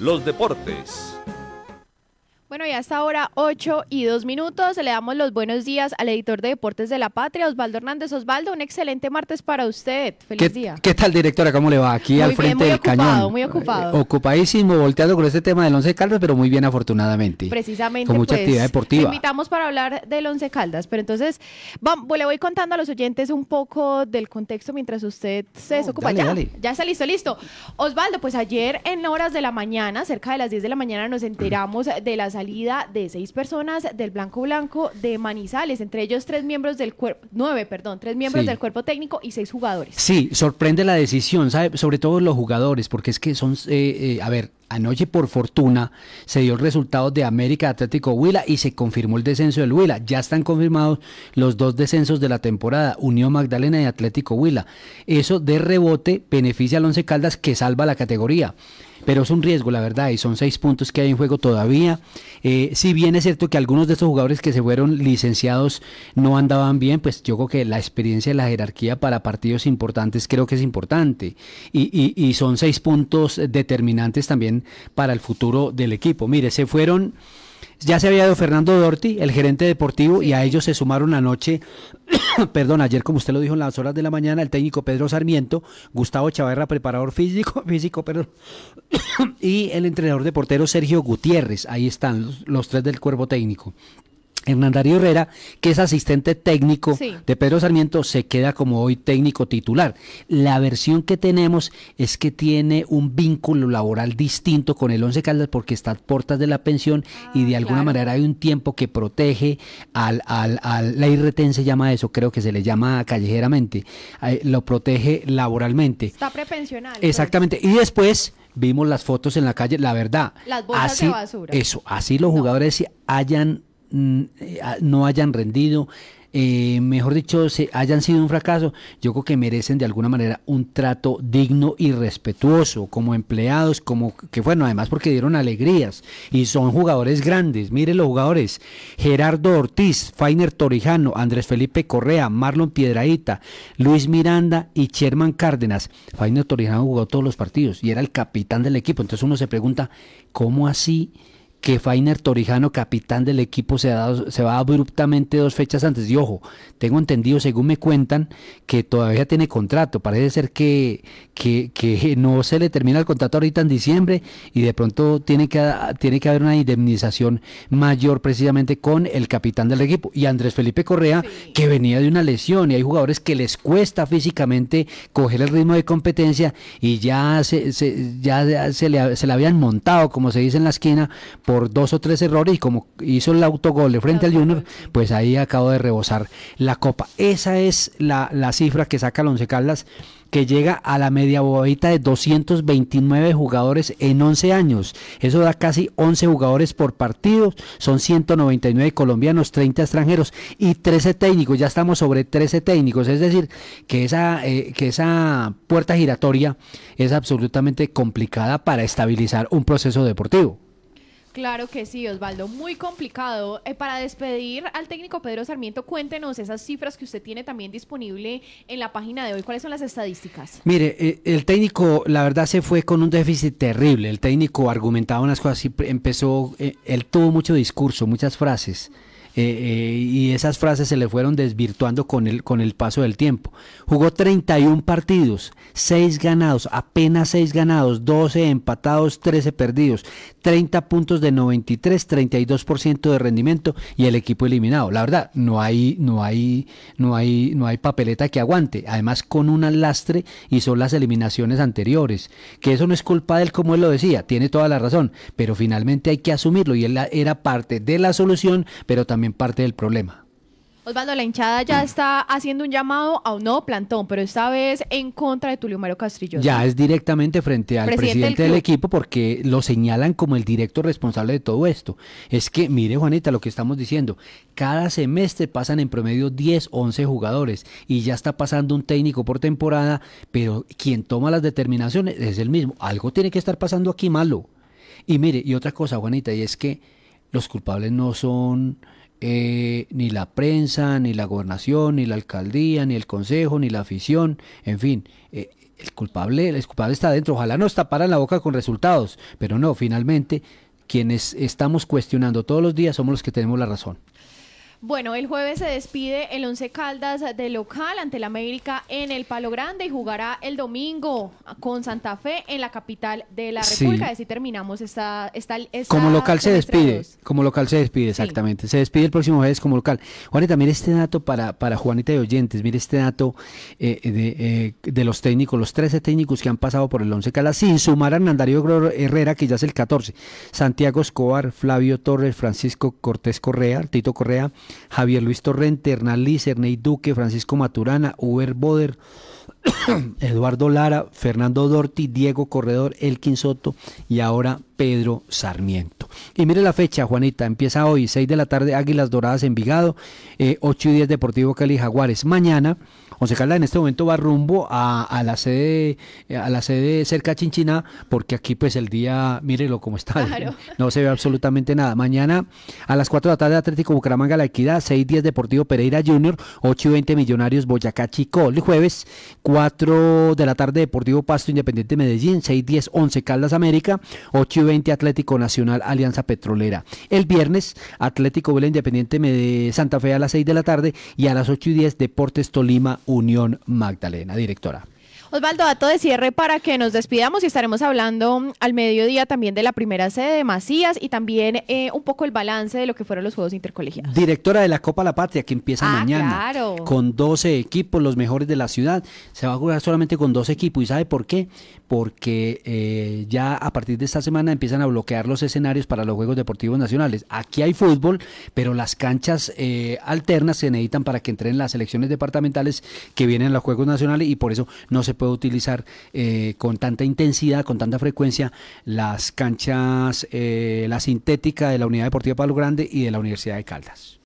los deportes. Ya hasta ahora 8 y 2 minutos. Le damos los buenos días al editor de Deportes de la Patria, Osvaldo Hernández. Osvaldo, un excelente martes para usted. Feliz día. ¿Qué tal, directora? ¿Cómo le va? Aquí al frente muy del ocupado, cañón. Muy ocupado. Eh, ocupadísimo, volteando con este tema del Once Caldas, pero muy bien afortunadamente. Precisamente. Con mucha pues, actividad Te deportiva. invitamos para hablar del Once Caldas, pero entonces vam- le voy contando a los oyentes un poco del contexto mientras usted se desocupa. dale, ya, dale. ya está listo, listo. Osvaldo, pues ayer en horas de la mañana, cerca de las 10 de la mañana, nos enteramos de la salida de seis personas del Blanco Blanco de Manizales, entre ellos tres miembros del cuerpo, nueve, perdón, tres miembros Sí. del cuerpo técnico y seis jugadores. Sí, sorprende la decisión, ¿sabe? Sobre todo los jugadores, porque es que son, eh, eh, a ver, anoche por fortuna se dio el resultado de América Atlético Huila y se confirmó el descenso del Huila. Ya están confirmados los dos descensos de la temporada, Unión Magdalena y Atlético Huila. Eso de rebote beneficia al Once Caldas que salva la categoría. Pero es un riesgo, la verdad, y son seis puntos que hay en juego todavía. Eh, si bien es cierto que algunos de estos jugadores que se fueron licenciados no andaban bien, pues yo creo que la experiencia y la jerarquía para partidos importantes creo que es importante. Y, y- y son seis puntos determinantes también para el futuro del equipo. Mire, se fueron, ya se había ido Fernando Dorti, el gerente deportivo, y a ellos se sumaron anoche, perdón, ayer como usted lo dijo en las horas de la mañana, el técnico Pedro Sarmiento, Gustavo Chavarra, preparador físico, físico, perdón, y el entrenador de portero Sergio Gutiérrez. Ahí están los, los tres del cuerpo técnico. Hernán Darío Herrera, que es asistente técnico Sí. de Pedro Sarmiento, se queda como hoy técnico titular. La versión que tenemos es que tiene un vínculo laboral distinto con el Once Caldas porque está a puertas de la pensión y de alguna claro. manera hay un tiempo que protege al, al, al la IRTEN se llama eso, creo que se le llama callejeramente, eh, lo protege laboralmente. Está prepensional. pues. Exactamente. Y después vimos las fotos en la calle, la verdad. Las bolsas así, de basura. Eso, así los No. jugadores hayan, no hayan rendido, eh, mejor dicho, se hayan sido un fracaso, yo creo que merecen de alguna manera un trato digno y respetuoso como empleados, como que bueno, además porque dieron alegrías y son jugadores grandes. Miren los jugadores: Gerardo Ortiz, Fainer Torijano, Andrés Felipe Correa, Marlon Piedraíta, Luis Miranda y Sherman Cárdenas. Fainer Torijano jugó todos los partidos y era el capitán del equipo. Entonces uno se pregunta, ¿cómo así? Que Fainer Torijano, capitán del equipo, se, ha dado- se va abruptamente dos fechas antes. Y ojo, tengo entendido, según me cuentan, que todavía tiene contrato. Parece ser que, que, que no se le termina el contrato ahorita en diciembre y de pronto tiene que, tiene que haber una indemnización mayor precisamente con el capitán del equipo. Y Andrés Felipe Correa, Sí. que venía de una lesión y hay jugadores que les cuesta físicamente coger el ritmo de competencia y ya se, se- ya se le, se le habían montado, como se dice en la esquina, por dos o tres errores y como hizo el autogol de frente al Junior, pues ahí acabo de rebosar la copa. Esa es la, la cifra que saca el Once Caldas que llega a la media bobadita de 229 jugadores en 11 años. Eso da casi 11 jugadores por partido. Son 199 colombianos, 30 extranjeros y 13 técnicos. Ya estamos sobre 13 técnicos. Es decir, que esa, eh, que esa puerta giratoria es absolutamente complicada para estabilizar un proceso deportivo. Claro que sí, Osvaldo, muy complicado. Eh, para despedir al técnico Pedro Sarmiento, cuéntenos esas cifras que usted tiene también disponible en la página de hoy. ¿Cuáles son las estadísticas? Mire, eh, el técnico, la verdad, se fue con un déficit terrible. El técnico argumentaba unas cosas y empezó, eh, él tuvo mucho discurso, muchas frases. Eh, y esas frases se le fueron desvirtuando con el, con el paso del tiempo. Jugó 31 partidos, 6 ganados, apenas 6 ganados, 12 empatados, 13 perdidos, 30 puntos de 93, 32% de rendimiento y el equipo eliminado. La verdad, no hay, no hay, no hay, no hay papeleta que aguante. Además, con un lastre y son las eliminaciones anteriores. Que eso no es culpa de él, como él lo decía, tiene toda la razón, pero finalmente hay que asumirlo y él era parte de la solución, pero también parte del problema. Osvaldo, la hinchada ya está haciendo un llamado a un nuevo plantón, pero esta vez en contra de Tulio Mero Castillo. Ya es directamente frente al Presidente presidente, del del, equipo porque lo señalan como el directo responsable de todo esto. Es que, mire Juanita, lo que estamos diciendo, cada semestre pasan en promedio 10, 11 jugadores y ya está pasando un técnico por temporada, pero quien toma las determinaciones es el mismo. Algo tiene que estar pasando aquí malo. Y mire, y otra cosa, Juanita, y es que los culpables no son eh, ni la prensa, ni la gobernación, ni la alcaldía, ni el consejo, ni la afición, en fin. eh, el culpable, el culpable está dentro. Ojalá nos taparan la boca con resultados, pero no, finalmente quienes estamos cuestionando todos los días somos los que tenemos la razón. Bueno, el jueves se despide el Once Caldas de local ante el América en el Palo Grande y jugará el domingo con Santa Fe en la capital de la República. Sí. Así terminamos esta, esta, Como local se despide, como local se despide, exactamente. Se despide el próximo jueves como local. Juanita, mire este dato para, para Juanita y oyentes, mire este dato eh, de, eh, de, los técnicos, los 13 técnicos que han pasado por el Once Caldas, sin sumar a Hernandario Herrera, que ya es el 14. Santiago Escobar, Flavio Torres, Francisco Cortés Correa, Tito Correa, Javier Luis Torrente, Hernán Liz, Ernei Duque, Francisco Maturana, Uber Boder, Eduardo Lara, Fernando Dorti, Diego Corredor, Elkin Soto y ahora Pedro Sarmiento. Y mire la fecha, Juanita, empieza hoy, 6 de la tarde, Águilas Doradas en Vigado, 8 y 10 Deportivo Cali Jaguares. Mañana, José Carla en este momento va rumbo a, la sede a la sede cerca de Chinchina, porque aquí pues el día, mírelo cómo está, no se ve absolutamente nada. Mañana a las 4 de la tarde Atlético Bucaramanga La Equidad, 6 10 Deportivo Pereira Junior, 8 y 20 Millonarios Boyacá Chico. El jueves, 4 de la tarde Deportivo Pasto Independiente Medellín, 6 10 11 Caldas América, 8 y 20 Atlético Nacional Alianza Petrolera. El viernes, Atlético Vela Independiente de Santa Fe a las 6 de la tarde y a las 8 y 10 Deportes Tolima Unión Magdalena. Directora. Osvaldo, dato de cierre para que nos despidamos y estaremos hablando al mediodía también de la primera sede de Macías y también eh, un poco el balance de lo que fueron los Juegos Intercolegiados. Directora de la Copa La Patria que empieza ah, mañana con 12 equipos, los mejores de la ciudad. Se va a jugar solamente con 12 equipos. ¿Y sabe por qué? Porque eh, ya a partir de esta semana empiezan a bloquear los escenarios para los Juegos Deportivos Nacionales. Aquí hay fútbol, pero las canchas eh, alternas se necesitan para que entren las selecciones departamentales que vienen a los Juegos Nacionales y por eso no se puede utilizar eh, con tanta intensidad, con tanta frecuencia las canchas, eh, la sintética de la Unidad Deportiva Palo Grande y de la Universidad de Caldas.